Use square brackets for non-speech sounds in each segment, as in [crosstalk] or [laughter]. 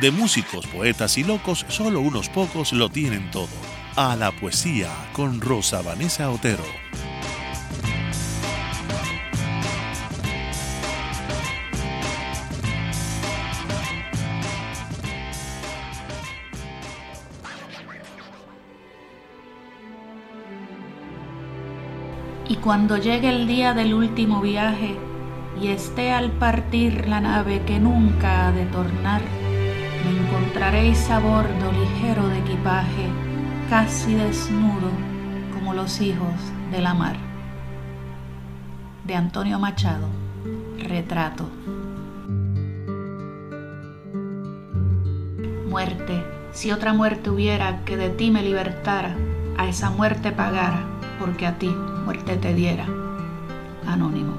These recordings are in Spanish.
de músicos, poetas y locos, solo unos pocos lo tienen todo. A la poesía con Rosa Vanessa Otero. Y cuando llegue el día del último viaje y esté al partir la nave que nunca ha de tornar, encontraréis a bordo ligero de equipaje, casi desnudo como los hijos de la mar. De Antonio Machado, retrato. Muerte, si otra muerte hubiera que de ti me libertara, a esa muerte pagara, porque a ti muerte te diera. Anónimo.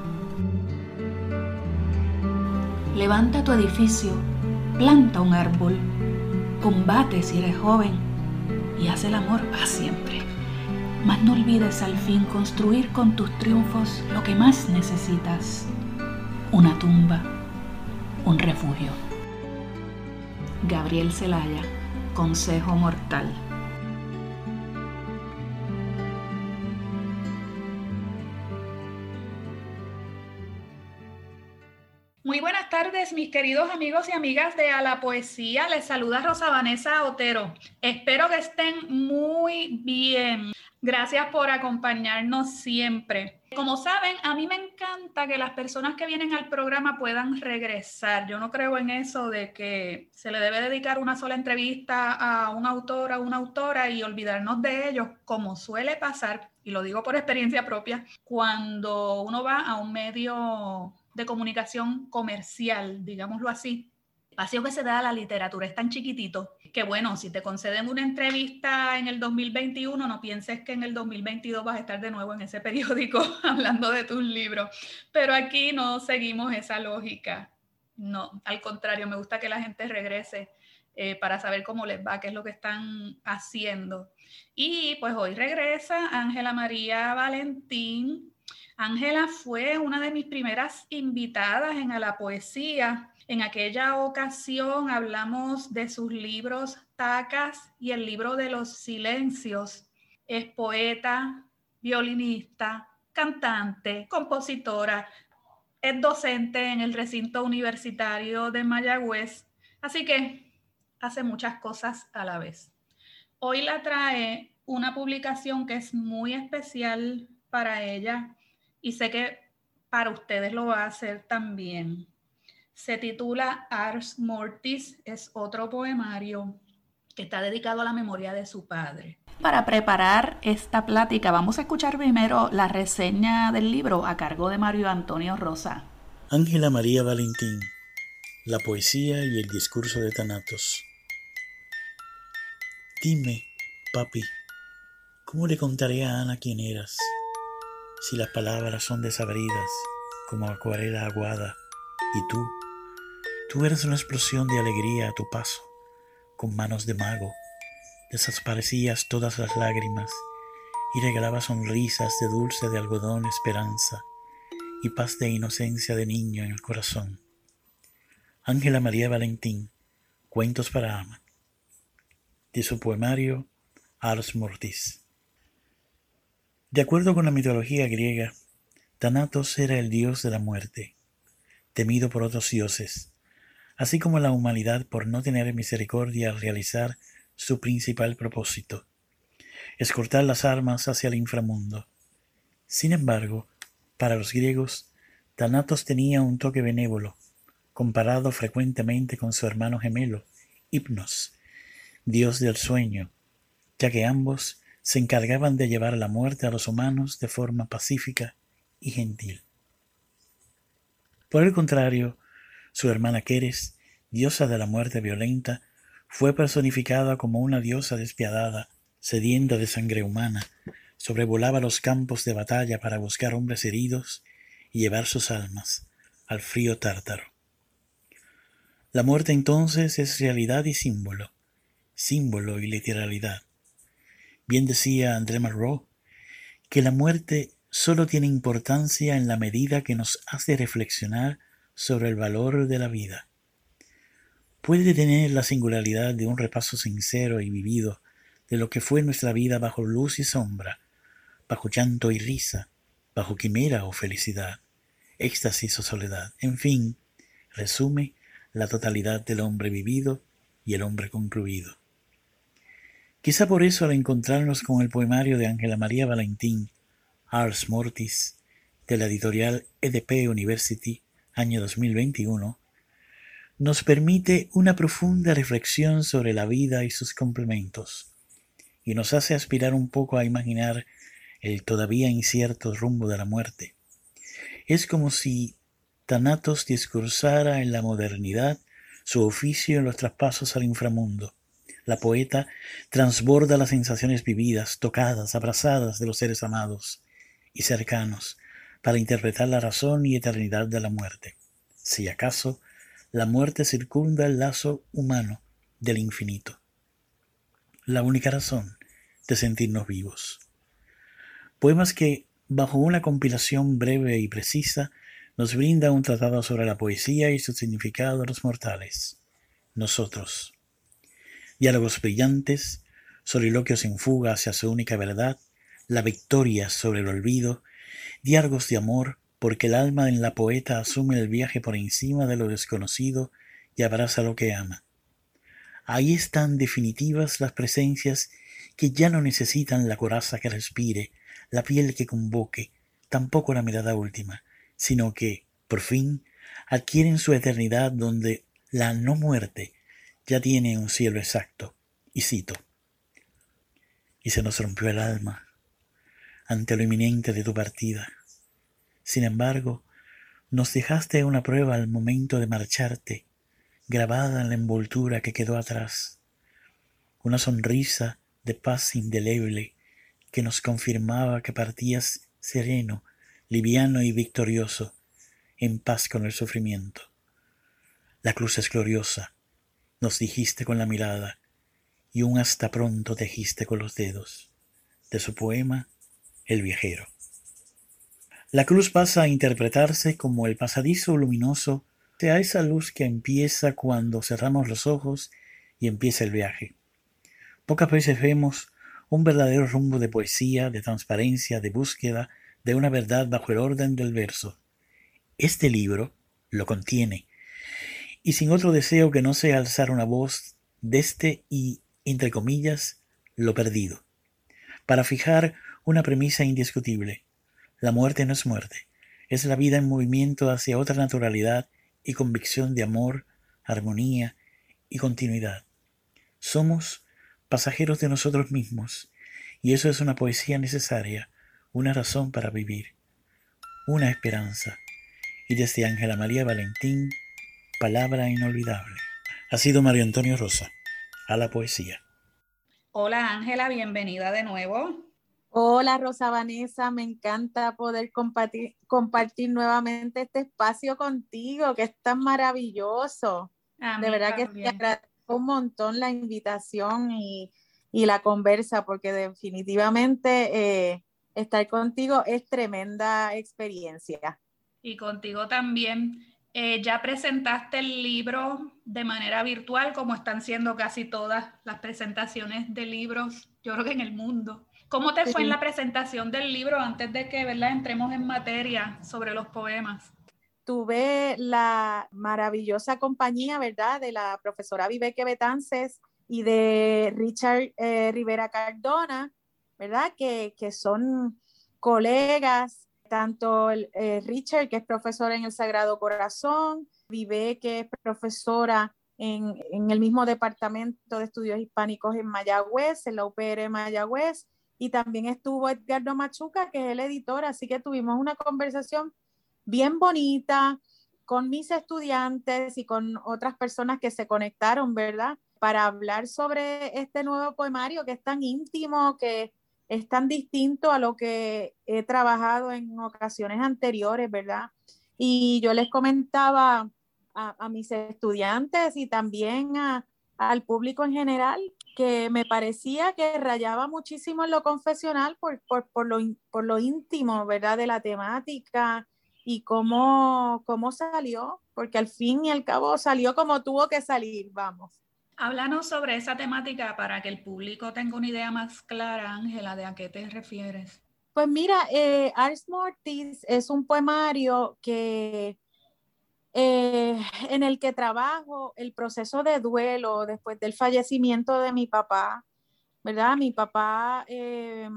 Levanta tu edificio planta un árbol, combate si eres joven y haz el amor para siempre. Mas no olvides al fin construir con tus triunfos lo que más necesitas, una tumba, un refugio. Gabriel Celaya, Consejo Mortal. Tardes, mis queridos amigos y amigas de A la Poesía. Les saluda Rosa Vanessa Otero. Espero que estén muy bien. Gracias por acompañarnos siempre. Como saben, a mí me encanta que las personas que vienen al programa puedan regresar. Yo no creo en eso de que se le debe dedicar una sola entrevista a un autor o una autora y olvidarnos de ellos, como suele pasar, y lo digo por experiencia propia, cuando uno va a un medio de comunicación comercial, digámoslo así. Espacio que se da a la literatura es tan chiquitito que, bueno, si te conceden una entrevista en el 2021, no pienses que en el 2022 vas a estar de nuevo en ese periódico [laughs] hablando de tus libros. Pero aquí no seguimos esa lógica. No, al contrario, me gusta que la gente regrese eh, para saber cómo les va, qué es lo que están haciendo. Y pues hoy regresa Ángela María Valentín, Ángela fue una de mis primeras invitadas en A la Poesía. En aquella ocasión hablamos de sus libros Tacas y el libro de los silencios. Es poeta, violinista, cantante, compositora, es docente en el recinto universitario de Mayagüez, así que hace muchas cosas a la vez. Hoy la trae una publicación que es muy especial para ella y sé que para ustedes lo va a hacer también. Se titula Ars Mortis, es otro poemario que está dedicado a la memoria de su padre. Para preparar esta plática vamos a escuchar primero la reseña del libro a cargo de Mario Antonio Rosa. Ángela María Valentín, La poesía y el discurso de Thanatos. Dime, papi, ¿cómo le contaré a Ana quién eras? Si las palabras son desabridas como acuarela aguada, y tú, tú eres una explosión de alegría a tu paso, con manos de mago, desaparecías todas las lágrimas y regalabas sonrisas de dulce de algodón esperanza y paz de inocencia de niño en el corazón. Ángela María Valentín, Cuentos para Ama, de su poemario Ars Mortis. De acuerdo con la mitología griega, Thanatos era el dios de la muerte, temido por otros dioses, así como la humanidad por no tener misericordia al realizar su principal propósito, escortar las armas hacia el inframundo. Sin embargo, para los griegos, Thanatos tenía un toque benévolo, comparado frecuentemente con su hermano gemelo, Hipnos, dios del sueño, ya que ambos se encargaban de llevar la muerte a los humanos de forma pacífica y gentil. Por el contrario, su hermana Keres, diosa de la muerte violenta, fue personificada como una diosa despiadada, sedienta de sangre humana, sobrevolaba los campos de batalla para buscar hombres heridos y llevar sus almas al frío tártaro. La muerte entonces es realidad y símbolo, símbolo y literalidad. Bien decía André Malraux que la muerte solo tiene importancia en la medida que nos hace reflexionar sobre el valor de la vida. Puede tener la singularidad de un repaso sincero y vivido de lo que fue nuestra vida bajo luz y sombra, bajo llanto y risa, bajo quimera o felicidad, éxtasis o soledad, en fin, resume la totalidad del hombre vivido y el hombre concluido. Quizá por eso al encontrarnos con el poemario de Ángela María Valentín, Ars Mortis, de la editorial EDP University, año 2021, nos permite una profunda reflexión sobre la vida y sus complementos, y nos hace aspirar un poco a imaginar el todavía incierto rumbo de la muerte. Es como si Thanatos discursara en la modernidad su oficio en los traspasos al inframundo. La poeta transborda las sensaciones vividas, tocadas, abrazadas de los seres amados y cercanos para interpretar la razón y eternidad de la muerte. Si acaso, la muerte circunda el lazo humano del infinito. La única razón de sentirnos vivos. Poemas que, bajo una compilación breve y precisa, nos brinda un tratado sobre la poesía y su significado a los mortales, nosotros. Diálogos brillantes, soliloquios en fuga hacia su única verdad, la victoria sobre el olvido, diálogos de amor, porque el alma en la poeta asume el viaje por encima de lo desconocido y abraza lo que ama. Ahí están definitivas las presencias que ya no necesitan la coraza que respire, la piel que convoque, tampoco la mirada última, sino que, por fin, adquieren su eternidad donde la no muerte ya tiene un cielo exacto. Y cito, y se nos rompió el alma ante lo inminente de tu partida. Sin embargo, nos dejaste una prueba al momento de marcharte, grabada en la envoltura que quedó atrás, una sonrisa de paz indeleble que nos confirmaba que partías sereno liviano y victorioso, en paz con el sufrimiento. La cruz es gloriosa, nos dijiste con la mirada, y un hasta pronto tejiste con los dedos. De su poema, El viajero. La cruz pasa a interpretarse como el pasadizo luminoso a esa luz que empieza cuando cerramos los ojos y empieza el viaje. Pocas veces vemos un verdadero rumbo de poesía, de transparencia, de búsqueda, de una verdad bajo el orden del verso. Este libro lo contiene, y sin otro deseo que no sea alzar una voz de este y, entre comillas, lo perdido, para fijar una premisa indiscutible. La muerte no es muerte, es la vida en movimiento hacia otra naturalidad y convicción de amor, armonía y continuidad. Somos pasajeros de nosotros mismos, y eso es una poesía necesaria una razón para vivir, una esperanza. Y desde Ángela María Valentín, palabra inolvidable. Ha sido Mario Antonio Rosa, a la poesía. Hola Ángela, bienvenida de nuevo. Hola Rosa Vanessa, me encanta poder compartir, compartir nuevamente este espacio contigo, que es tan maravilloso. de verdad que te agradezco un montón la invitación y, la conversa, porque definitivamente eh, estar contigo es tremenda experiencia. Y contigo también. Eh, ya presentaste el libro de manera virtual, como están siendo casi todas las presentaciones de libros, yo creo que en el mundo. ¿Cómo te fue en la presentación del libro antes de que ¿verdad? entremos en materia sobre los poemas? Tuve la maravillosa compañía, ¿verdad?, de la profesora Viveque Betances y de Richard eh, Rivera Cardona, ¿verdad? Que, son colegas, tanto eh, Richard, que es profesor en el Sagrado Corazón, Vive, que es profesora en, el mismo departamento de estudios hispánicos en Mayagüez, en la UPR Mayagüez, y también estuvo Edgardo Machuca, que es el editor, así que tuvimos una conversación bien bonita con mis estudiantes y con otras personas que se conectaron, ¿verdad? para hablar sobre este nuevo poemario que es tan íntimo, que es tan distinto a lo que he trabajado en ocasiones anteriores, ¿verdad? Y yo les comentaba a, mis estudiantes y también al público en general que me parecía que rayaba muchísimo en lo confesional por, por, lo, por lo íntimo, ¿verdad? De la temática y cómo, cómo salió, porque al fin y al cabo salió como tuvo que salir, vamos. Háblanos sobre esa temática para que el público tenga una idea más clara, Ángela, de a qué te refieres. Pues mira, eh, Ars Mortis es un poemario que eh, en el que trabajo el proceso de duelo después del fallecimiento de mi papá, ¿verdad? Mi papá eh,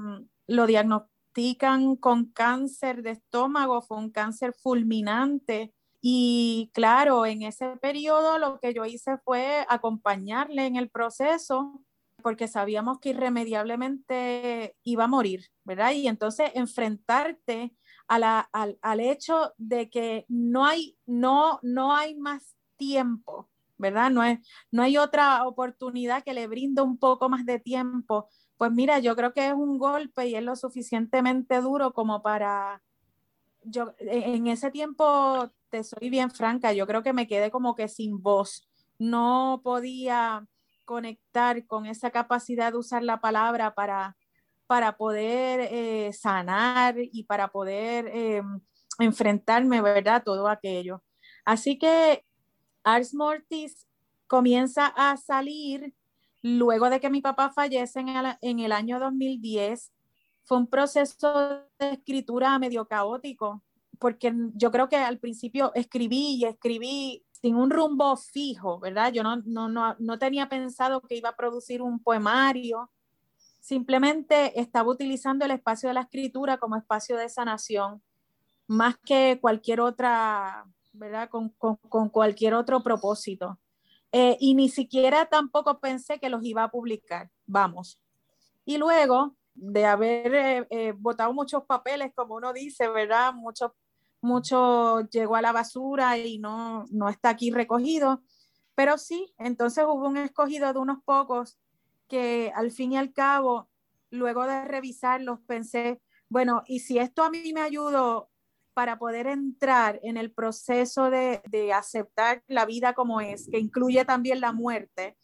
lo diagnostican con cáncer de estómago, fue un cáncer fulminante y claro, en ese periodo lo que yo hice fue acompañarle en el proceso porque sabíamos que irremediablemente iba a morir, ¿verdad? Y entonces enfrentarte a al, al, hecho de que no hay, no, no hay más tiempo, ¿verdad? No, es, no hay otra oportunidad que le brinde un poco más de tiempo. Pues mira, yo creo que es un golpe y es lo suficientemente duro como para... Yo, en ese tiempo te soy bien franca, yo creo que me quedé como que sin voz. No podía conectar con esa capacidad de usar la palabra para, para poder eh, sanar y para poder eh, enfrentarme, ¿verdad? Todo aquello. Así que Ars Mortis comienza a salir luego de que mi papá fallece en el, en el año 2010. Fue un proceso de escritura medio caótico porque yo creo que al principio escribí y escribí sin un rumbo fijo, ¿verdad? Yo no, no, no, no tenía pensado que iba a producir un poemario, simplemente estaba utilizando el espacio de la escritura como espacio de sanación, más que cualquier otra, ¿verdad? Con, con, con cualquier otro propósito. Eh, y ni siquiera tampoco pensé que los iba a publicar, vamos. Y luego de haber eh, eh, botado muchos papeles, como uno dice, ¿verdad? Muchos mucho llegó a la basura y no, no está aquí recogido, pero sí, entonces hubo un escogido de unos pocos que al fin y al cabo, luego de revisarlos, pensé, bueno, y si esto a mí me ayudó para poder entrar en el proceso de, de aceptar la vida como es, que incluye también la muerte,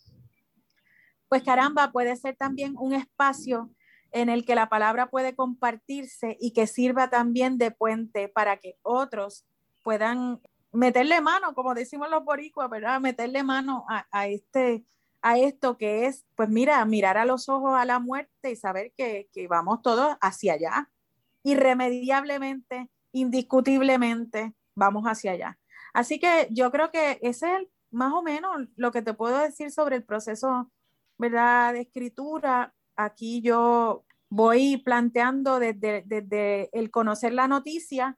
pues caramba, puede ser también un espacio en el que la palabra puede compartirse y que sirva también de puente para que otros puedan meterle mano, como decimos los boricuas, ¿verdad? Meterle mano a, este, a esto que es, pues mira, mirar a los ojos a la muerte y saber que, que vamos todos hacia allá. Irremediablemente, indiscutiblemente, vamos hacia allá. Así que yo creo que ese es más o menos lo que te puedo decir sobre el proceso, ¿verdad? De escritura aquí yo voy planteando desde, el conocer la noticia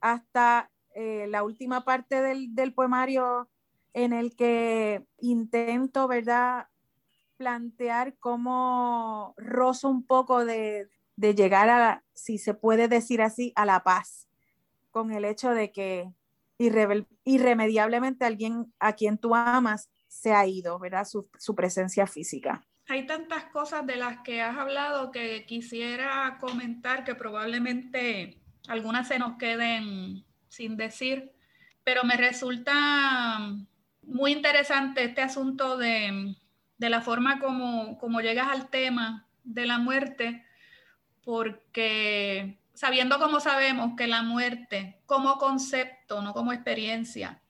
hasta eh, la última parte del, poemario en el que intento, ¿verdad?, plantear cómo rozo un poco de, llegar a, si se puede decir así, a la paz, con el hecho de que irremediablemente alguien a quien tú amas se ha ido, ¿verdad? su presencia física hay tantas cosas de las que has hablado que quisiera comentar que probablemente algunas se nos queden sin decir, pero me resulta muy interesante este asunto de, la forma como, como llegas al tema de la muerte, porque sabiendo como sabemos que la muerte como concepto, no como experiencia,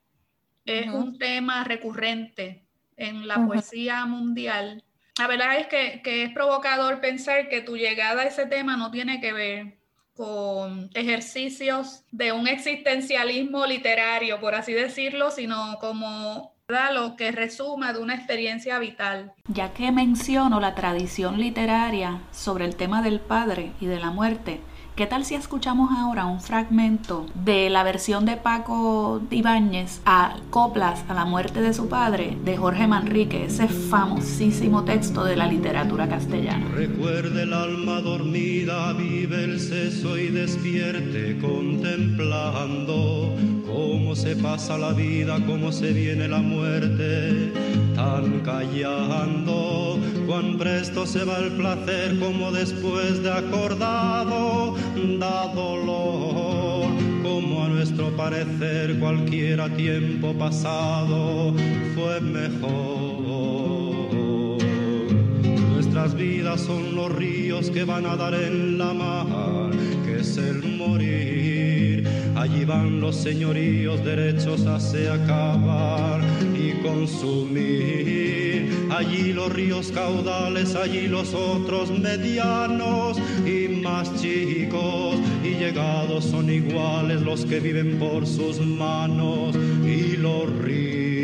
es un tema recurrente en la poesía mundial, la verdad es que, es provocador pensar que tu llegada a ese tema no tiene que ver con ejercicios de un existencialismo literario, por así decirlo, sino como lo que resuma de una experiencia vital. Ya que menciono la tradición literaria sobre el tema del padre y de la muerte, ¿Qué tal si escuchamos ahora un fragmento de la versión de Paco Ibáñez a Coplas a la muerte de su padre de Jorge Manrique, ese famosísimo texto de la literatura castellana? Recuerde el alma dormida, vive el seso y despierte contemplando cómo se pasa la vida, cómo se viene la muerte, tan callando, cuán presto se va el placer como después de acordado da dolor, como a nuestro parecer cualquiera tiempo pasado fue mejor. Nuestras vidas son los ríos que van a dar en la mar, que es el morir. Allí van los señoríos derechos a se acabar y consumir allí los ríos caudales, allí los otros medianos y más chicos, y llegados son iguales los que viven por sus manos y los ricos.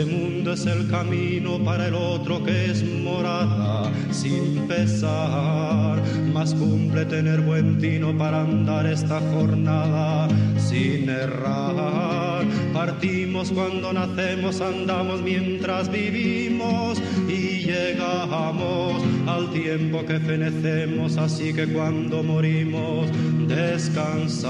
Este mundo es el camino para el otro que es morada sin pesar, más cumple tener buen tino para andar esta jornada sin errar Partimos cuando nacemos, andamos mientras vivimos y llegamos al tiempo que fenecemos, así que cuando morimos descansamos.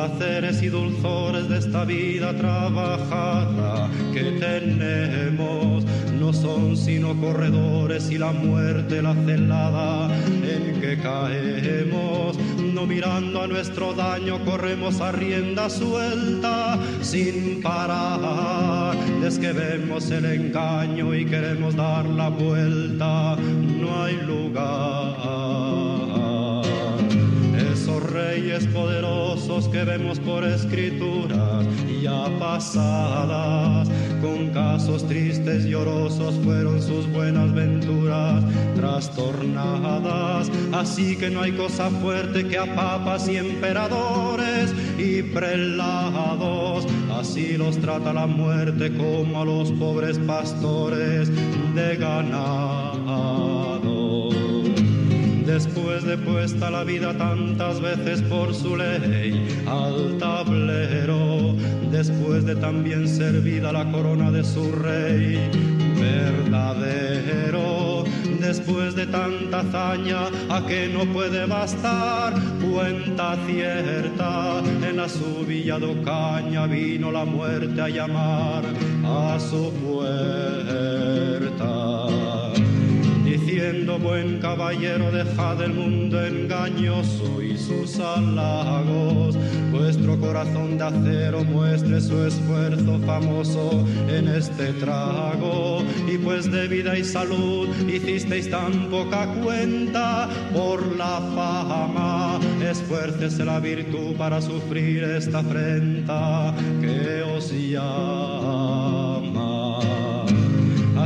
Placeres y dulzores de esta vida trabajada que tenemos no son sino corredores y la muerte la celada en que caemos mirando a nuestro daño corremos a rienda suelta sin parar. Es que vemos el engaño y queremos dar la vuelta, no hay lugar. Reyes poderosos que vemos por escrituras ya pasadas, con casos tristes y llorosos fueron sus buenas venturas trastornadas. Así que no hay cosa fuerte que a papas y emperadores y prelados. Así los trata la muerte como a los pobres pastores de ganado. Después de puesta la vida tantas veces por su ley al tablero, después de también servida la corona de su rey verdadero, después de tanta hazaña a que no puede bastar, cuenta cierta, en la su villa caña vino la muerte a llamar a su puerta diciendo buen caballero dejad el mundo engañoso y sus halagos. Vuestro corazón de acero muestre su esfuerzo famoso en este trago. Y pues de vida y salud hicisteis tan poca cuenta. Por la fama esfuércese la virtud para sufrir esta afrenta que os llama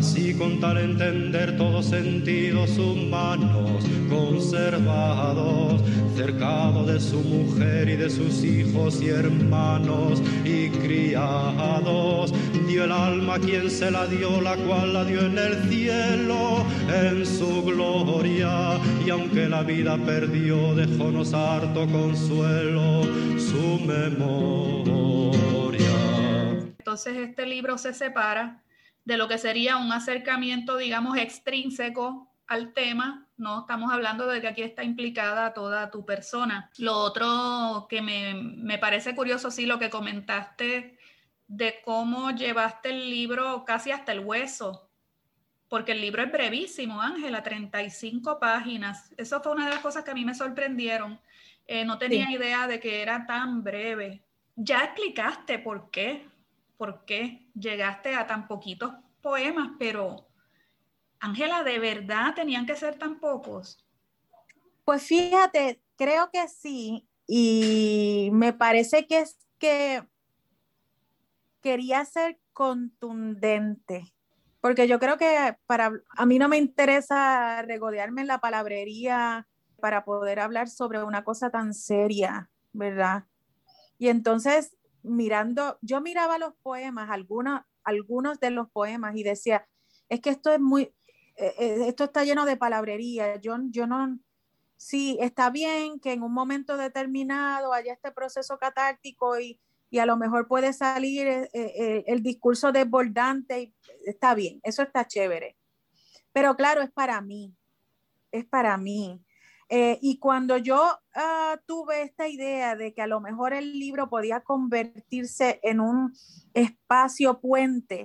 Así con tal entender todos sentidos humanos conservados, cercado de su mujer y de sus hijos y hermanos y criados, dio el alma a quien se la dio, la cual la dio en el cielo, en su gloria, y aunque la vida perdió, dejónos harto consuelo su memoria. Entonces este libro se separa de lo que sería un acercamiento, digamos, extrínseco al tema, no estamos hablando de que aquí está implicada toda tu persona. Lo otro que me, parece curioso, sí, lo que comentaste de cómo llevaste el libro casi hasta el hueso, porque el libro es brevísimo, Ángela, 35 páginas. Eso fue una de las cosas que a mí me sorprendieron. Eh, no tenía idea de que era tan breve. Ya explicaste por qué, por qué llegaste a tan poquitos poemas, pero Ángela, ¿de verdad tenían que ser tan pocos? Pues fíjate, creo que sí, y me parece que es que quería ser contundente, porque yo creo que para a mí no me interesa regodearme en la palabrería para poder hablar sobre una cosa tan seria, ¿verdad? Y entonces mirando, yo miraba los poemas, algunos, algunos de los poemas y decía, es que esto es muy, eh, eh, esto está lleno de palabrería. Yo, yo no, sí, está bien que en un momento determinado haya este proceso catártico y, y a lo mejor puede salir eh, el discurso desbordante, está bien, eso está chévere. Pero claro, es para mí, es para mí. Y cuando yo ah, tuve esta idea de que a lo mejor el libro podía convertirse en un espacio puente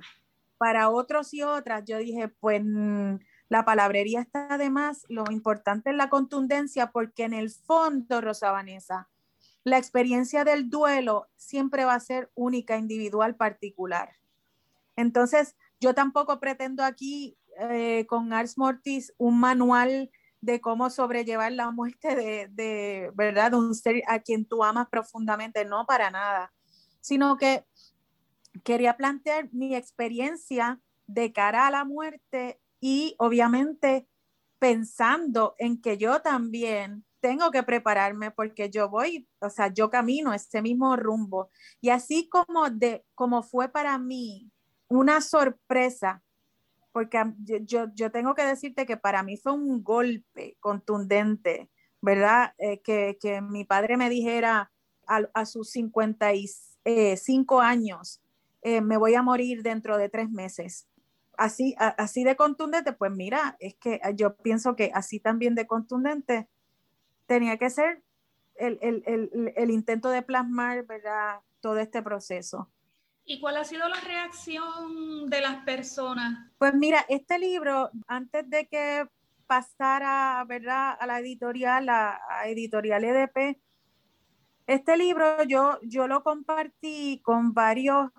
para otros y otras, yo dije, pues mm, la palabrería está además, lo importante es la contundencia, porque en el fondo, Rosa Vanessa, la experiencia del duelo siempre va a ser única, individual, particular. Entonces, yo tampoco pretendo aquí eh, con Ars Mortis un manual de cómo sobrellevar la muerte de, de, ¿verdad? De un ser a quien tú amas profundamente, no para nada, sino que quería plantear mi experiencia de cara a la muerte y obviamente pensando en que yo también tengo que prepararme porque yo voy, o sea, yo camino ese mismo rumbo. Y así como, de, como fue para mí una sorpresa, porque yo, yo tengo que decirte que para mí fue un golpe contundente, ¿verdad? Eh, que, que, mi padre me dijera a, a sus 55 años, eh, me voy a morir dentro de tres meses. Así, así de contundente, pues mira, es que yo pienso que así también de contundente tenía que ser el, el, el, el intento de plasmar, ¿verdad? Todo este proceso. ¿Y cuál ha sido la reacción de las personas? Pues mira, este libro, antes de que pasara, ¿verdad? A la editorial, a, Editorial EDP, este libro yo, yo lo compartí con varios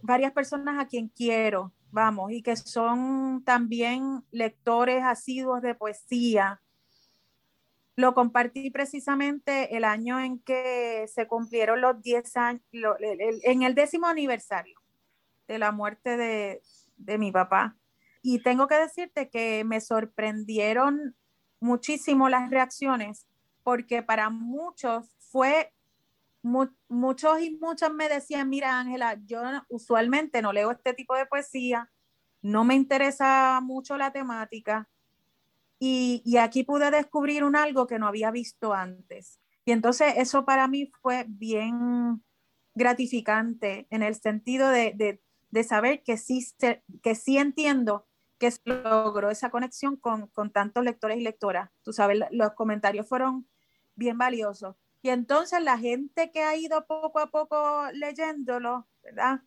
varias personas a quien quiero, vamos, y que son también lectores asiduos de poesía. Lo compartí precisamente el año en que se cumplieron los 10 años, en el décimo aniversario de la muerte de, de mi papá. Y tengo que decirte que me sorprendieron muchísimo las reacciones, porque para muchos fue muchos y muchas me decían, mira Ángela, yo usualmente no leo este tipo de poesía, no me interesa mucho la temática y, y, aquí pude descubrir un algo que no había visto antes. Y entonces eso para mí fue bien gratificante en el sentido de, de, de saber que sí, que sí entiendo que se logró esa conexión con, con tantos lectores y lectoras. Tú sabes, los comentarios fueron bien valiosos. Y entonces la gente que ha ido poco a poco leyéndolo, ¿verdad?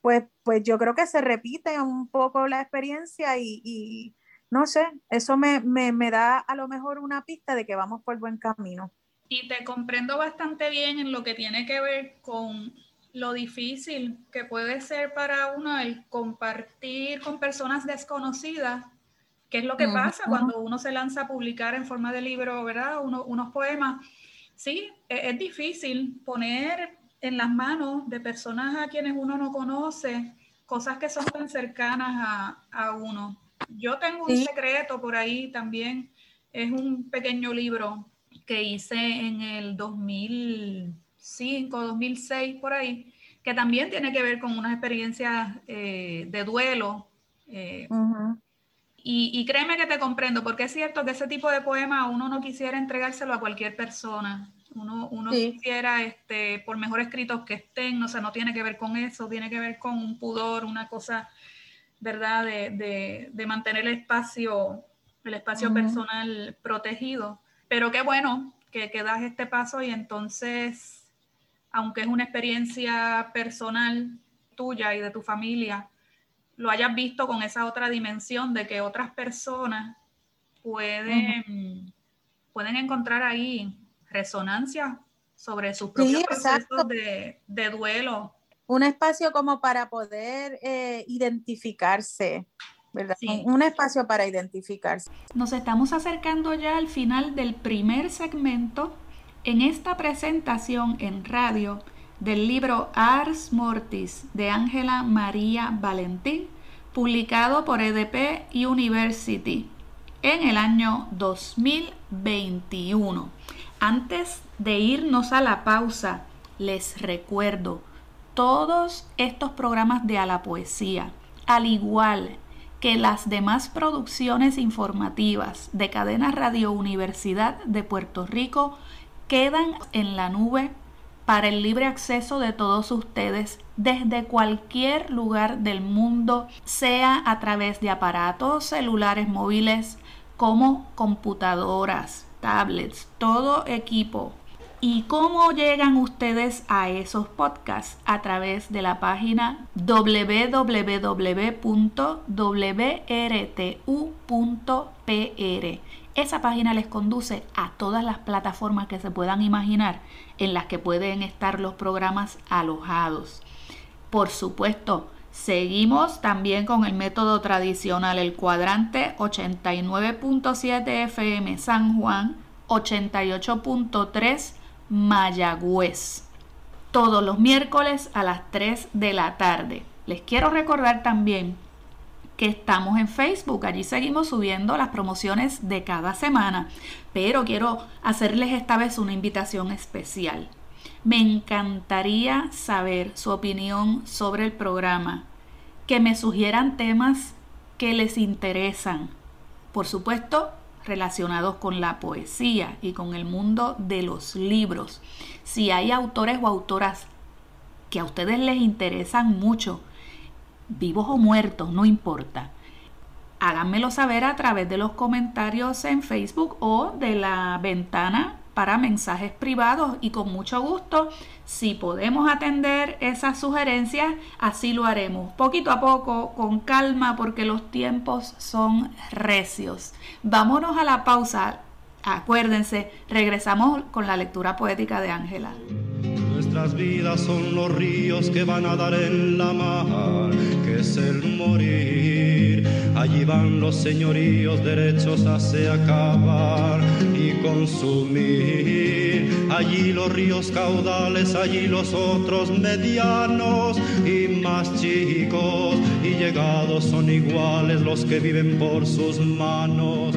Pues, pues yo creo que se repite un poco la experiencia y, no sé, eso me, me, da a lo mejor una pista de que vamos por buen camino. Y te comprendo bastante bien en lo que tiene que ver con lo difícil que puede ser para uno el compartir con personas desconocidas, que es lo que pasa cuando uno se lanza a publicar en forma de libro, ¿verdad? unos poemas sí, e, es, difícil poner en las manos de personas a quienes uno no conoce cosas que son tan cercanas a, uno. Yo tengo un secreto por ahí también, es un pequeño libro que hice en el 2005, 2006, por ahí, que también tiene que ver con unas experiencias eh, de duelo. Eh, y, créeme que te comprendo, porque es cierto que ese tipo de poema uno no quisiera entregárselo a cualquier persona. Uno, uno quisiera, este, por mejor escritos que estén, o sea, no tiene que ver con eso, tiene que ver con un pudor, una cosa, ¿verdad? De, de, mantener el espacio, el espacio personal protegido. Pero qué bueno que, que das este paso y entonces, aunque es una experiencia personal tuya y de tu familia, lo hayas visto con esa otra dimensión de que otras personas pueden, pueden encontrar ahí resonancia sobre sus propios procesos de, duelo. Un espacio como para poder eh, identificarse, ¿verdad? Un espacio para identificarse. Nos estamos acercando ya al final del primer segmento en esta presentación en radio del libro Ars Mortis de Ángela María Valentín, publicado por EDP University en el año 2021. Antes de irnos a la pausa, les recuerdo todos estos programas de A la Poesía, al igual que las demás producciones informativas de cadena Radio Universidad de Puerto Rico quedan en la nube para el libre acceso de todos ustedes desde cualquier lugar del mundo, sea a través de aparatos celulares móviles como computadoras, tablets, todo equipo ¿Y cómo llegan ustedes a esos podcasts? A través de la página www.wrtu.pr. Esa página les conduce a todas las plataformas que se puedan imaginar en las que pueden estar los programas alojados. Por supuesto, seguimos también con el método tradicional, el cuadrante 89.7 FM San Juan, 88.3 Mayagüez. Todos los miércoles a las 3 de la tarde. Les quiero recordar también que estamos en Facebook. Allí seguimos subiendo las promociones de cada semana. Pero quiero hacerles esta vez una invitación especial. Me encantaría saber su opinión sobre el programa. Que me sugieran temas que les interesan. Por supuesto, relacionados con la poesía y con el mundo de los libros. Si hay autores o autoras que a ustedes les interesan mucho, vivos o muertos, no importa. Háganmelo saber a través de los comentarios en Facebook o de la ventana para mensajes privados y con mucho gusto, si podemos atender esas sugerencias, así lo haremos, poquito a poco, con calma, porque los tiempos son recios. Vámonos a la pausa. Acuérdense, regresamos con la lectura poética de Ángela. Nuestras vidas son los ríos que van a dar en la mar, que es el morir. Allí van los señoríos derechos a se acabar y consumir. Allí los ríos caudales, allí los otros medianos y más chicos. Y llegados son iguales los que viven por sus manos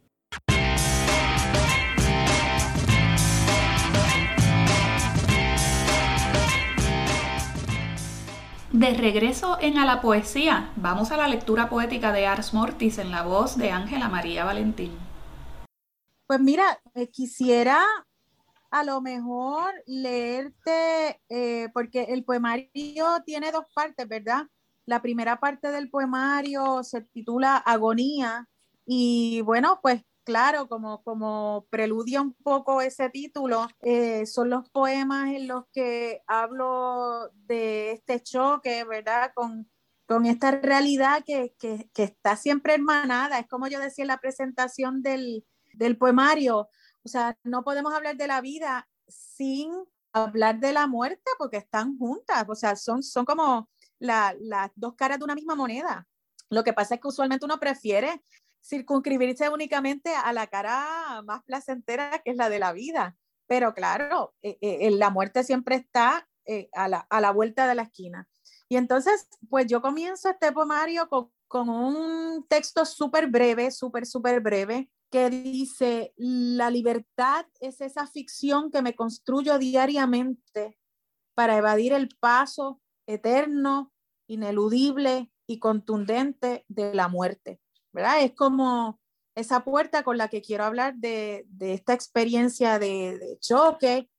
De regreso en A la Poesía, vamos a la lectura poética de Ars Mortis en la voz de Ángela María Valentín. Pues mira, eh, quisiera a lo mejor leerte, eh, porque el poemario tiene dos partes, ¿verdad? La primera parte del poemario se titula Agonía y bueno, pues claro, como, como preludia un poco ese título, eh, son los poemas en los que hablo de este choque, ¿verdad? Con, con esta realidad que, que, está siempre hermanada. Es como yo decía en la presentación del, del poemario, o sea, no podemos hablar de la vida sin hablar de la muerte porque están juntas, o sea, son, son como las dos caras de una misma moneda. Lo que pasa es que usualmente uno prefiere circunscribirse únicamente a la cara más placentera que es la de la vida. Pero claro, eh, eh, la muerte siempre está eh, a, la, a, la, vuelta de la esquina. Y entonces, pues yo comienzo este poemario con, con un texto súper breve, súper, súper breve, que dice, la libertad es esa ficción que me construyo diariamente para evadir el paso eterno, ineludible y contundente de la muerte. Es como esa puerta con la que quiero hablar de, de esta experiencia de, choque.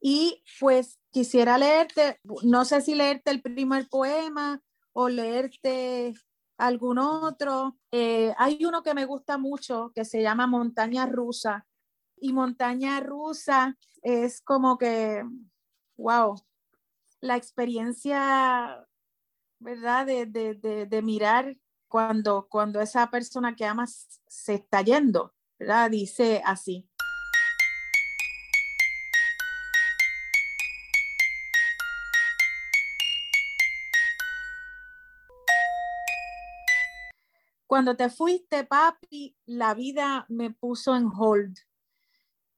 Y pues quisiera leerte, no sé si leerte el primer poema o leerte algún otro. Eh, hay uno que me gusta mucho que se llama Montaña Rusa. Y Montaña Rusa es como que, wow, la experiencia, ¿verdad? De, de mirar cuando, cuando esa persona que amas se está yendo. Dice así. Cuando te fuiste, papi, la vida me puso en hold.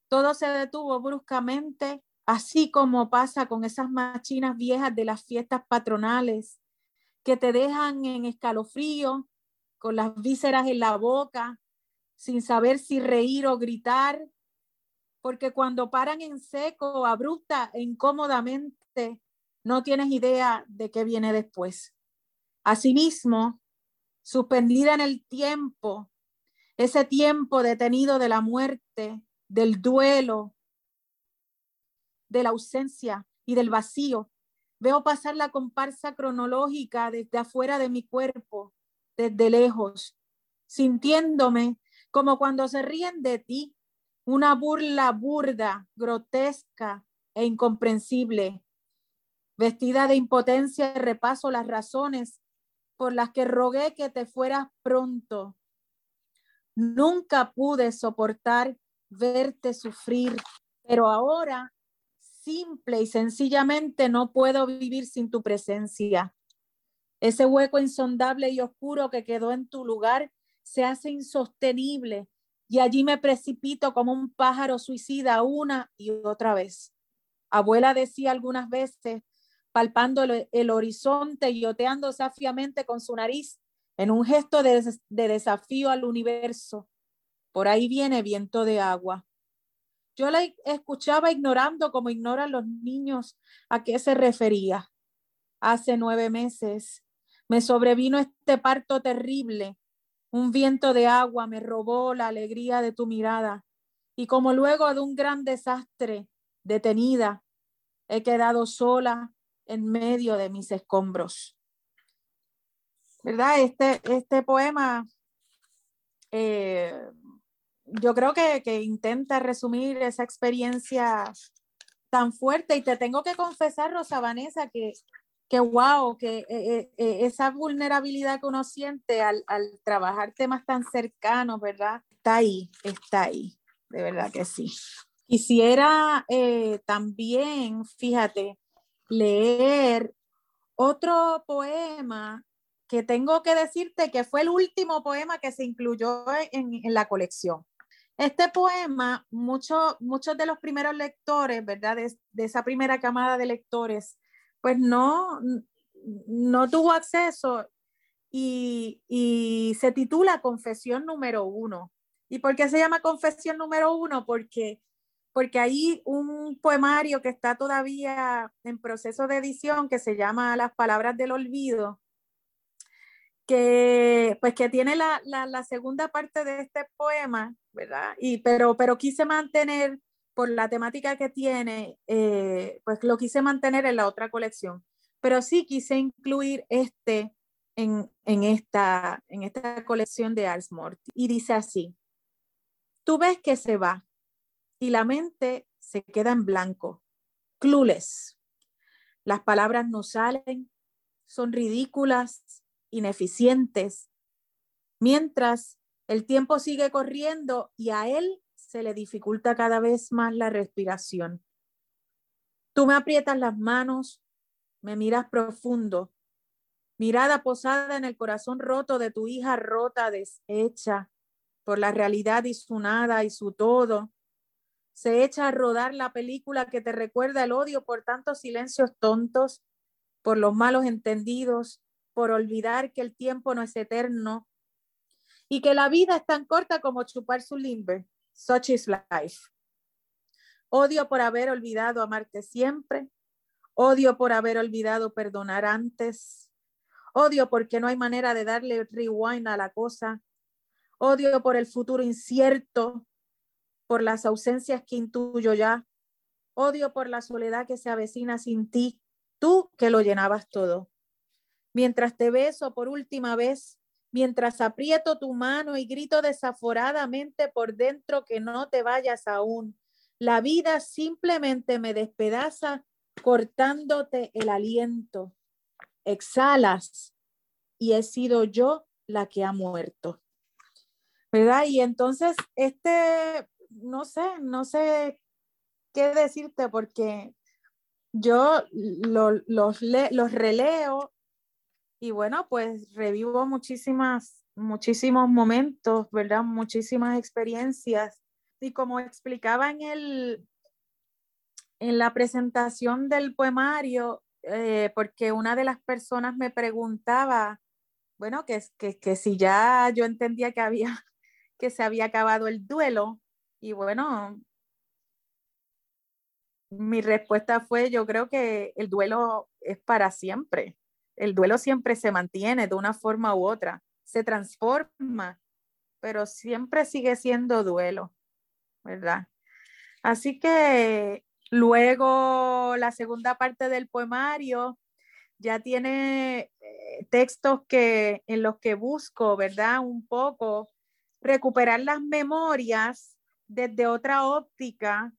Todo se detuvo bruscamente, así como pasa con esas machinas viejas de las fiestas patronales que te dejan en escalofrío, con las vísceras en la boca, sin saber si reír o gritar, porque cuando paran en seco, abrupta e incómodamente, no tienes idea de qué viene después. Asimismo, suspendida en el tiempo, ese tiempo detenido de la muerte, del duelo, de la ausencia y del vacío. Veo pasar la comparsa cronológica desde afuera de mi cuerpo, desde lejos, sintiéndome como cuando se ríen de ti, una burla burda, grotesca e incomprensible. Vestida de impotencia, repaso las razones por las que rogué que te fueras pronto. Nunca pude soportar verte sufrir, pero ahora simple y sencillamente no puedo vivir sin tu presencia. Ese hueco insondable y oscuro que quedó en tu lugar se hace insostenible y allí me precipito como un pájaro suicida una y otra vez. Abuela decía algunas veces, palpando el, horizonte y oteando safiamente con su nariz en un gesto de, de desafío al universo. Por ahí viene viento de agua. Yo la escuchaba ignorando como ignoran los niños a qué se refería. Hace nueve meses me sobrevino este parto terrible. Un viento de agua me robó la alegría de tu mirada y como luego de un gran desastre, detenida, he quedado sola en medio de mis escombros. ¿Verdad? Este, este poema, eh, yo creo que, que intenta resumir esa experiencia tan fuerte y te tengo que confesar, Rosa Vanessa, que, que wow, que eh, eh, esa vulnerabilidad que uno siente al, al, trabajar temas tan cercanos, ¿verdad? Está ahí, está ahí, de verdad que sí. Quisiera también, fíjate, leer otro poema que tengo que decirte que fue el último poema que se incluyó en, en la colección. Este poema, muchos muchos de los primeros lectores, ¿verdad? De, de, esa primera camada de lectores, pues no, no tuvo acceso y, y se titula Confesión número uno. ¿Y por qué se llama Confesión número uno? Porque porque hay un poemario que está todavía en proceso de edición que se llama Las Palabras del Olvido, que pues que tiene la, la, segunda parte de este poema, ¿verdad? Y, pero, pero quise mantener, por la temática que tiene, eh, pues lo quise mantener en la otra colección, pero sí quise incluir este en, en, esta, en esta colección de Ars Morty. Y dice así, tú ves que se va, y la mente se queda en blanco, clueless. Las palabras no salen, son ridículas, ineficientes, mientras el tiempo sigue corriendo y a él se le dificulta cada vez más la respiración. Tú me aprietas las manos, me miras profundo, mirada posada en el corazón roto de tu hija rota, deshecha por la realidad y su nada y su todo, se echa a rodar la película que te recuerda el odio por tantos silencios tontos, por los malos entendidos, por olvidar que el tiempo no es eterno y que la vida es tan corta como chupar su limber. Such is life. Odio por haber olvidado amarte siempre. Odio por haber olvidado perdonar antes. Odio porque no hay manera de darle rewind a la cosa. Odio por el futuro incierto por las ausencias que intuyo ya, odio por la soledad que se avecina sin ti, tú que lo llenabas todo. Mientras te beso por última vez, mientras aprieto tu mano y grito desaforadamente por dentro que no te vayas aún, la vida simplemente me despedaza cortándote el aliento. Exhalas y he sido yo la que ha muerto. ¿Verdad? Y entonces este no sé, no sé qué decirte porque yo los, releo y bueno, pues revivo muchísimas muchísimos momentos, ¿verdad? Muchísimas experiencias. Y como explicaba en, el, en la presentación del poemario, eh, porque una de las personas me preguntaba, bueno, que, que, que si ya yo entendía que había, [laughs] que se había acabado el duelo, y bueno, mi respuesta fue, yo creo que el duelo es para siempre. El duelo siempre se mantiene de una forma u otra, se transforma, pero siempre sigue siendo duelo, ¿verdad? Así que luego la segunda parte del poemario ya tiene eh, textos que en los que busco, ¿verdad? Un poco recuperar las memorias desde otra óptica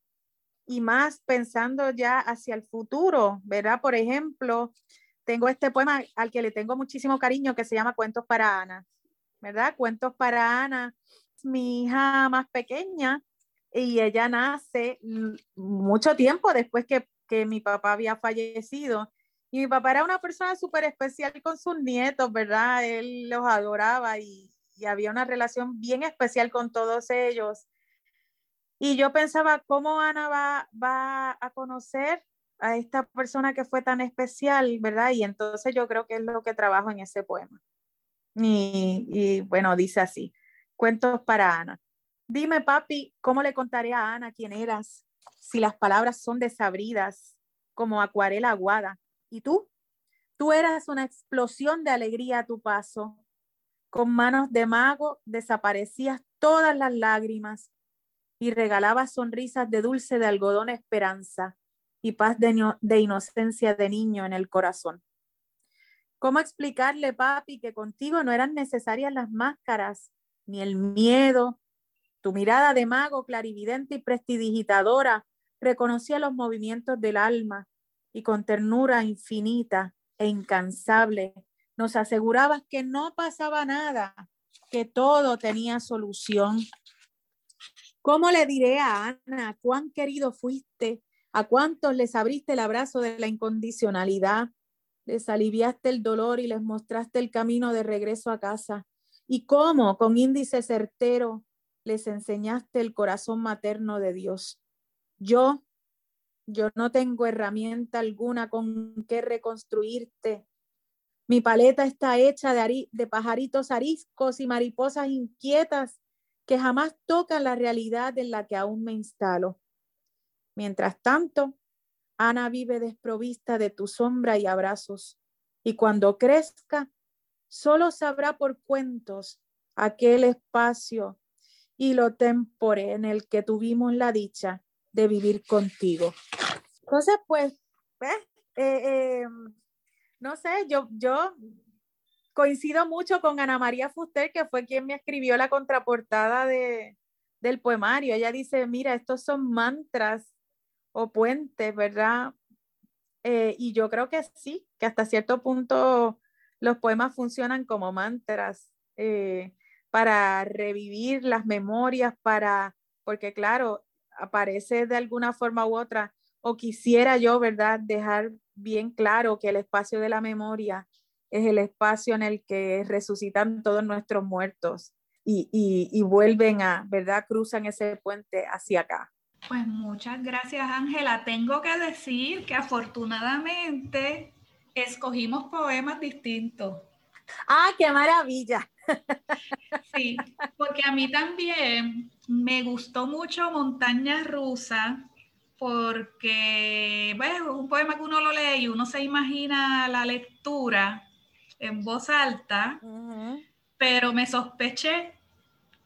y más pensando ya hacia el futuro, ¿verdad? Por ejemplo, tengo este poema al que le tengo muchísimo cariño que se llama Cuentos para Ana, ¿verdad? Cuentos para Ana, mi hija más pequeña y ella nace mucho tiempo después que, que mi papá había fallecido. Y mi papá era una persona súper especial con sus nietos, ¿verdad? Él los adoraba y, y había una relación bien especial con todos ellos. Y yo pensaba, ¿cómo Ana va, va a conocer a esta persona que fue tan especial, verdad? Y entonces yo creo que es lo que trabajo en ese poema. Y, y bueno, dice así, cuentos para Ana. Dime, papi, ¿cómo le contaré a Ana quién eras si las palabras son desabridas como acuarela aguada? ¿Y tú? Tú eras una explosión de alegría a tu paso. Con manos de mago desaparecías todas las lágrimas y regalaba sonrisas de dulce de algodón esperanza y paz de, inocencia de niño en el corazón. ¿Cómo explicarle, papi, que contigo no eran necesarias las máscaras, ni el miedo? Tu mirada de mago clarividente y prestidigitadora reconocía los movimientos del alma y con ternura infinita e incansable nos asegurabas que no pasaba nada, que todo tenía solución ¿Cómo le diré a Ana cuán querido fuiste? ¿A cuántos les abriste el abrazo de la incondicionalidad? Les aliviaste el dolor y les mostraste el camino de regreso a casa. ¿Y cómo, con índice certero, les enseñaste el corazón materno de Dios? Yo, yo no tengo herramienta alguna con que reconstruirte. Mi paleta está hecha de, de pajaritos ariscos y mariposas inquietas que jamás tocan la realidad en la que aún me instalo. Mientras tanto, Ana vive desprovista de tu sombra y abrazos, y cuando crezca, solo sabrá por cuentos aquel espacio y lo tempore en el que tuvimos la dicha de vivir contigo. Entonces, pues, eh, eh, no sé, yo, yo coincido mucho con Ana María Fuster, que fue quien me escribió la contraportada de, del poemario. Ella dice, mira, estos son mantras o puentes, ¿verdad? Eh, y yo creo que sí, que hasta cierto punto los poemas funcionan como mantras eh, para revivir las memorias, para, porque claro, aparece de alguna forma u otra, o quisiera yo, ¿verdad?, dejar bien claro que el espacio de la memoria es el espacio en el que resucitan todos nuestros muertos y, y, vuelven a, ¿verdad? Cruzan ese puente hacia acá. Pues muchas gracias, Ángela. Tengo que decir que afortunadamente escogimos poemas distintos. ¡Ah, qué maravilla! Sí, porque a mí también me gustó mucho Montaña Rusa, porque, bueno, es un poema que uno lo lee y uno se imagina la lectura en voz alta, pero me sospeché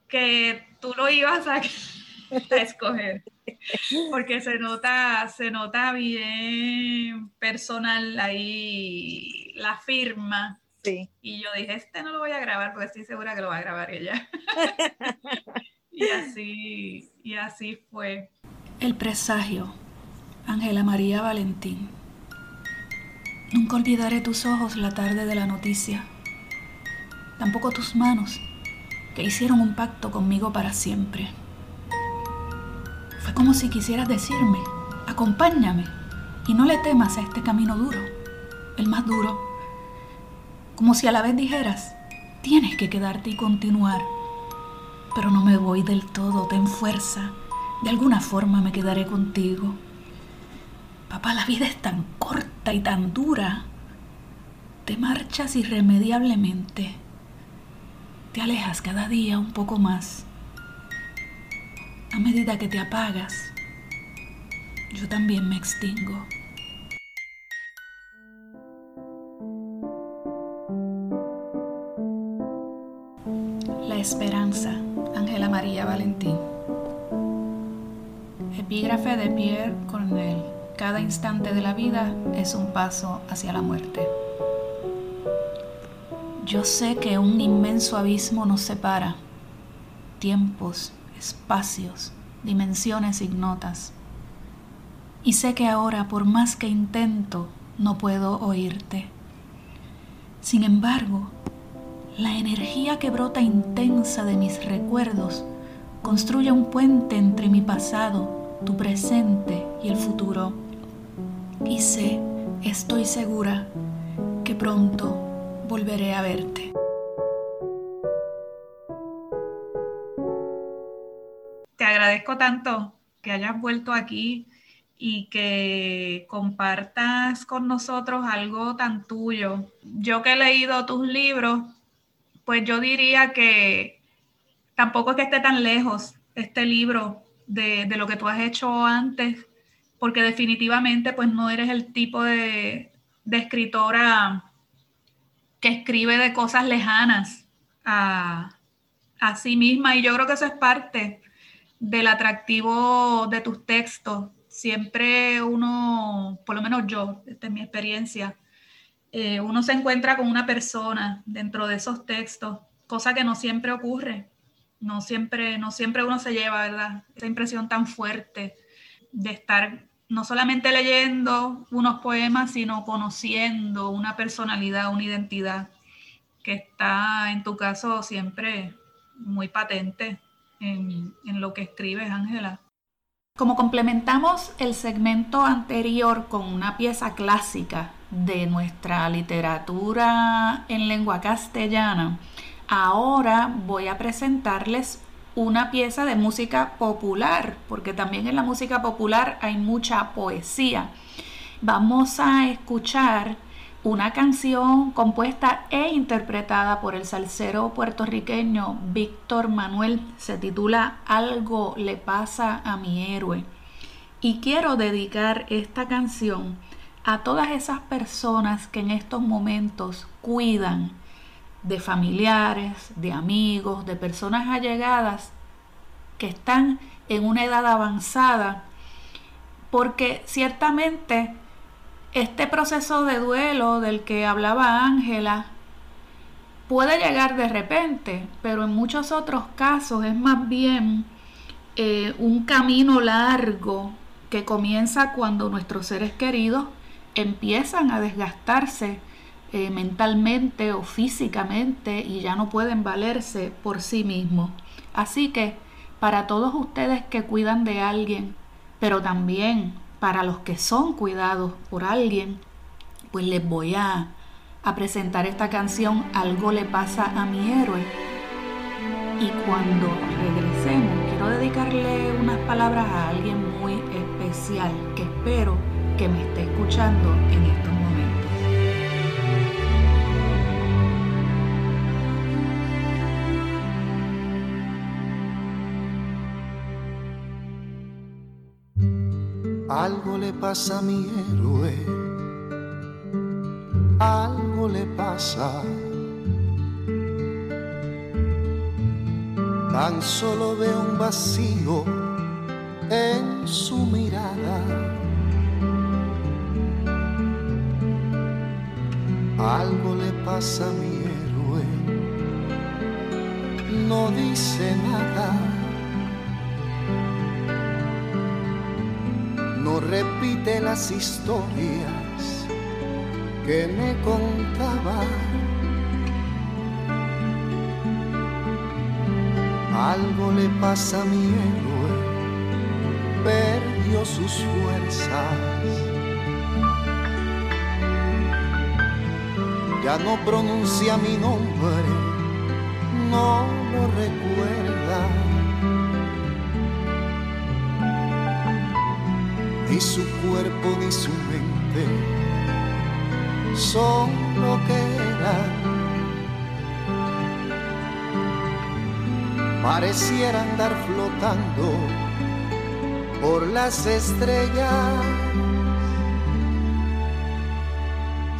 que tú lo ibas a, [laughs] escoger. [laughs] Porque se nota, se nota bien personal ahí la firma. Sí. Y yo dije, este no lo voy a grabar porque estoy segura que lo va a grabar ella. [laughs] [laughs] y así, y así fue. El presagio, Ángela María Valentín. Nunca olvidaré tus ojos la tarde de la noticia, tampoco tus manos, que hicieron un pacto conmigo para siempre. Fue como si quisieras decirme, acompáñame y no le temas a este camino duro, el más duro, como si a la vez dijeras, Tienes que quedarte y continuar. Pero no me voy del todo, ten fuerza. De alguna forma me quedaré contigo. Papá, la vida es tan corta y tan dura. Te marchas irremediablemente. Te alejas cada día un poco más. A medida que te apagas, yo también me extingo. La esperanza, Ángela María Valentín. Epígrafe de Pierre Cornell. Cada instante de la vida es un paso hacia la muerte. Yo sé que un inmenso abismo nos separa, tiempos, espacios, dimensiones ignotas. Y sé que ahora, por más que intento, no puedo oírte. Sin embargo, la energía que brota intensa de mis recuerdos construye un puente entre mi pasado, tu presente y el futuro y sé, estoy segura, que pronto volveré a verte. Agradezco tanto que hayas vuelto aquí y que compartas con nosotros algo tan tuyo. Yo que he leído tus libros, pues yo diría que tampoco es que esté tan lejos este libro de, de lo que tú has hecho antes porque definitivamente pues no eres el tipo de, escritora que escribe de cosas lejanas a, a, sí misma y yo creo que eso es parte del atractivo de tus textos. Siempre uno, por lo menos yo, esta es mi experiencia, eh, uno se encuentra con una persona dentro de esos textos, cosa que no siempre ocurre. No siempre, no siempre uno se lleva, ¿verdad? Esa impresión tan fuerte de estar no solamente leyendo unos poemas, sino conociendo una personalidad, una identidad que está en tu caso siempre muy patente en, lo que escribes, Ángela. Como complementamos el segmento anterior con una pieza clásica de nuestra literatura en lengua castellana, ahora voy a presentarles una pieza de música popular, porque también en la música popular hay mucha poesía. Vamos a escuchar una canción compuesta e interpretada por el salsero puertorriqueño Víctor Manuel. Se titula Algo le pasa a mi héroe. Y quiero dedicar esta canción a todas esas personas que en estos momentos cuidan de familiares, de amigos, de personas allegadas que están en una edad avanzada, porque ciertamente este proceso de duelo del que hablaba Ángela puede llegar de repente, pero en muchos otros casos es más bien eh, un camino largo que comienza cuando nuestros seres queridos empiezan a desgastarse eh, mentalmente o físicamente y ya no pueden valerse por sí mismos. Así que para todos ustedes que cuidan de alguien, pero también para los que son cuidados por alguien, pues les voy a, a presentar esta canción Algo le pasa a mi héroe. Y cuando regresemos, quiero dedicarle unas palabras a alguien muy especial que espero que me esté escuchando en estos Algo le pasa a mi héroe, algo le pasa. Tan solo veo un vacío en su mirada. Algo le pasa a mi héroe, no dice nada no repite las historias que me contaba. Algo le pasa a mi héroe, perdió sus fuerzas. Ya no pronuncia mi nombre no lo recuerda. Ni su cuerpo ni su mente son lo que eran. Pareciera andar flotando por las estrellas.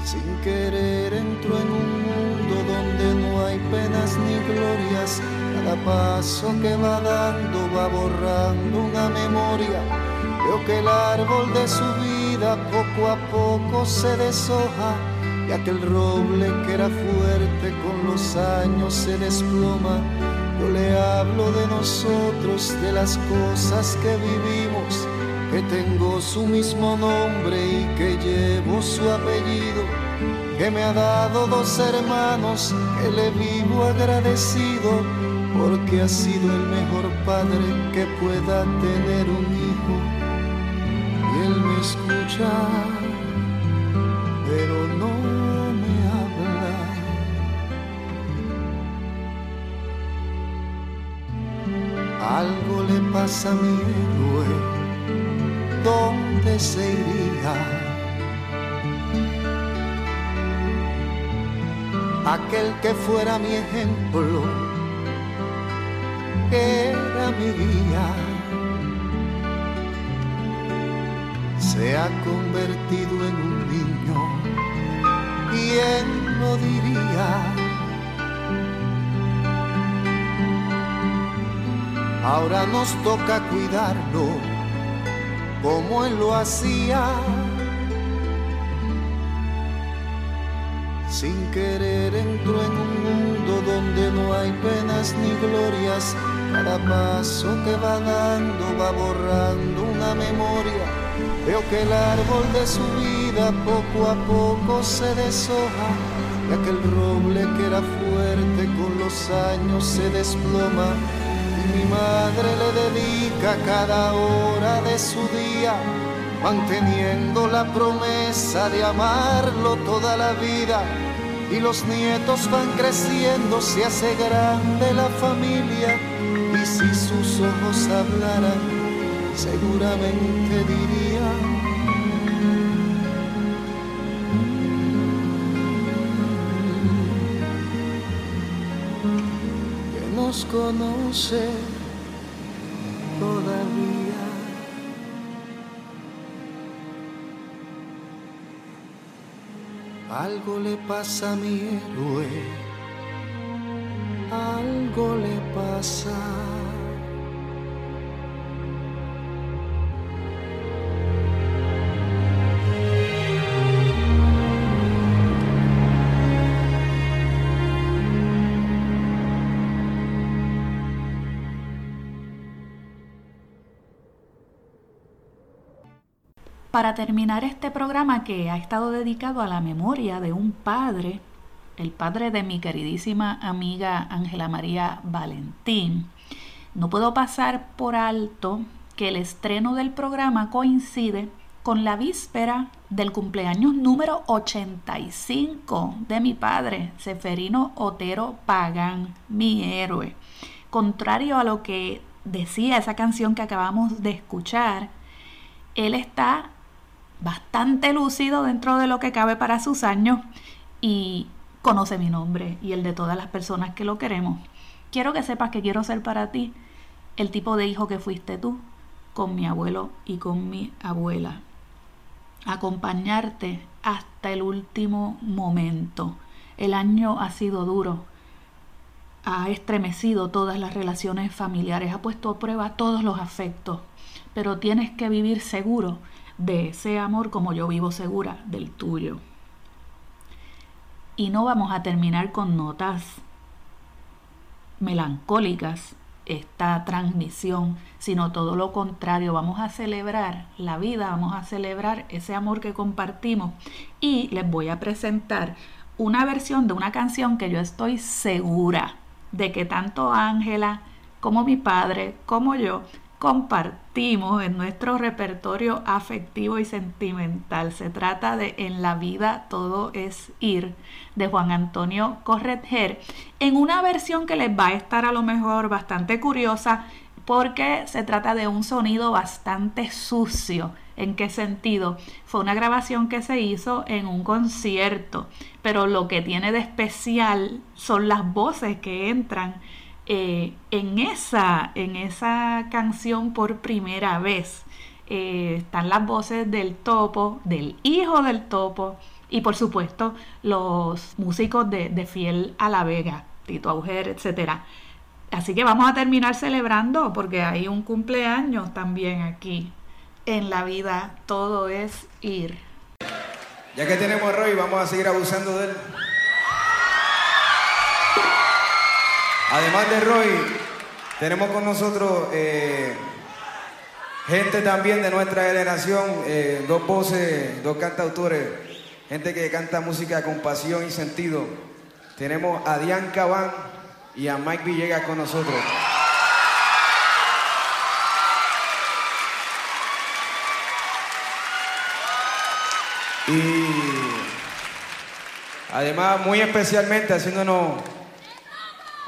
Sin querer entró en un mundo donde no hay penas ni glorias. Cada paso que va dando va borrando una memoria. Veo que el árbol de su vida poco a poco se deshoja y aquel roble que era fuerte con los años se desploma. Yo le hablo de nosotros, de las cosas que vivimos, que tengo su mismo nombre y que llevo su apellido, que me ha dado dos hermanos, que le vivo agradecido, porque ha sido el mejor padre que pueda tener un hijo. Me escucha, pero no me habla. Algo le pasa a mi héroe, ¿dónde se iría? Aquel que fuera mi ejemplo, era mi guía, se ha convertido en un niño, ¿quién lo diría? Ahora nos toca cuidarlo como él lo hacía. Sin querer entró en un mundo donde no hay penas ni glorias. Cada paso que va dando va borrando una memoria. Veo que el árbol de su vida poco a poco se deshoja. Y aquel roble que era fuerte con los años se desploma mi madre le dedica cada hora de su día, manteniendo la promesa de amarlo toda la vida. Y los nietos van creciendo, se hace grande la familia. Y si sus ojos hablaran, seguramente dirían. Conoce todavía. Algo le pasa a mi héroe, algo le pasa. Para terminar este programa que ha estado dedicado a la memoria de un padre, el padre de mi queridísima amiga Ángela María Valentín, no puedo pasar por alto que el estreno del programa coincide con la víspera del cumpleaños número 85 de mi padre, Seferino Otero Pagán, mi héroe. Contrario a lo que decía esa canción que acabamos de escuchar, él está bastante lúcido dentro de lo que cabe para sus años y conoce mi nombre y el de todas las personas que lo queremos. Quiero que sepas que quiero ser para ti el tipo de hijo que fuiste tú con mi abuelo y con mi abuela. Acompañarte hasta el último momento. El año ha sido duro, ha estremecido todas las relaciones familiares, ha puesto a prueba todos los afectos, pero tienes que vivir seguro de ese amor como yo vivo segura del tuyo. Y no vamos a terminar con notas melancólicas esta transmisión, sino todo lo contrario, vamos a celebrar la vida, vamos a celebrar ese amor que compartimos y les voy a presentar una versión de una canción que yo estoy segura de que tanto Ángela como mi padre, como yo, compartimos en nuestro repertorio afectivo y sentimental. Se trata de En la vida todo es ir de Juan Antonio Corretger en una versión que les va a estar a lo mejor bastante curiosa porque se trata de un sonido bastante sucio. ¿En qué sentido? Fue una grabación que se hizo en un concierto, pero lo que tiene de especial son las voces que entran eh, en, esa, en esa canción por primera vez. Eh, están las voces del topo, del hijo del topo y por supuesto los músicos de, Fiel a la Vega, Tito Auger, etcétera. Así que vamos a terminar celebrando porque hay un cumpleaños también aquí. En la vida todo es ir. Ya que tenemos a Roy, vamos a seguir abusando de él. Además de Roy, tenemos con nosotros eh, gente también de nuestra generación, eh, dos voces, dos cantautores, gente que canta música con pasión y sentido. Tenemos a Diane Cabán y a Mike Villegas con nosotros. Y además, muy especialmente haciéndonos,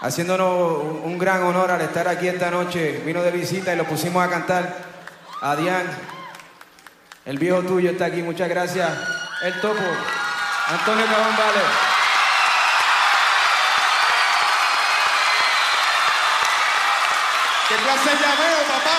haciéndonos un gran honor al estar aquí esta noche, vino de visita y lo pusimos a cantar. A Dian, el viejo tuyo está aquí, muchas gracias. El topo, Antonio Cabán Vale. ¿Qué clase llameo, papá?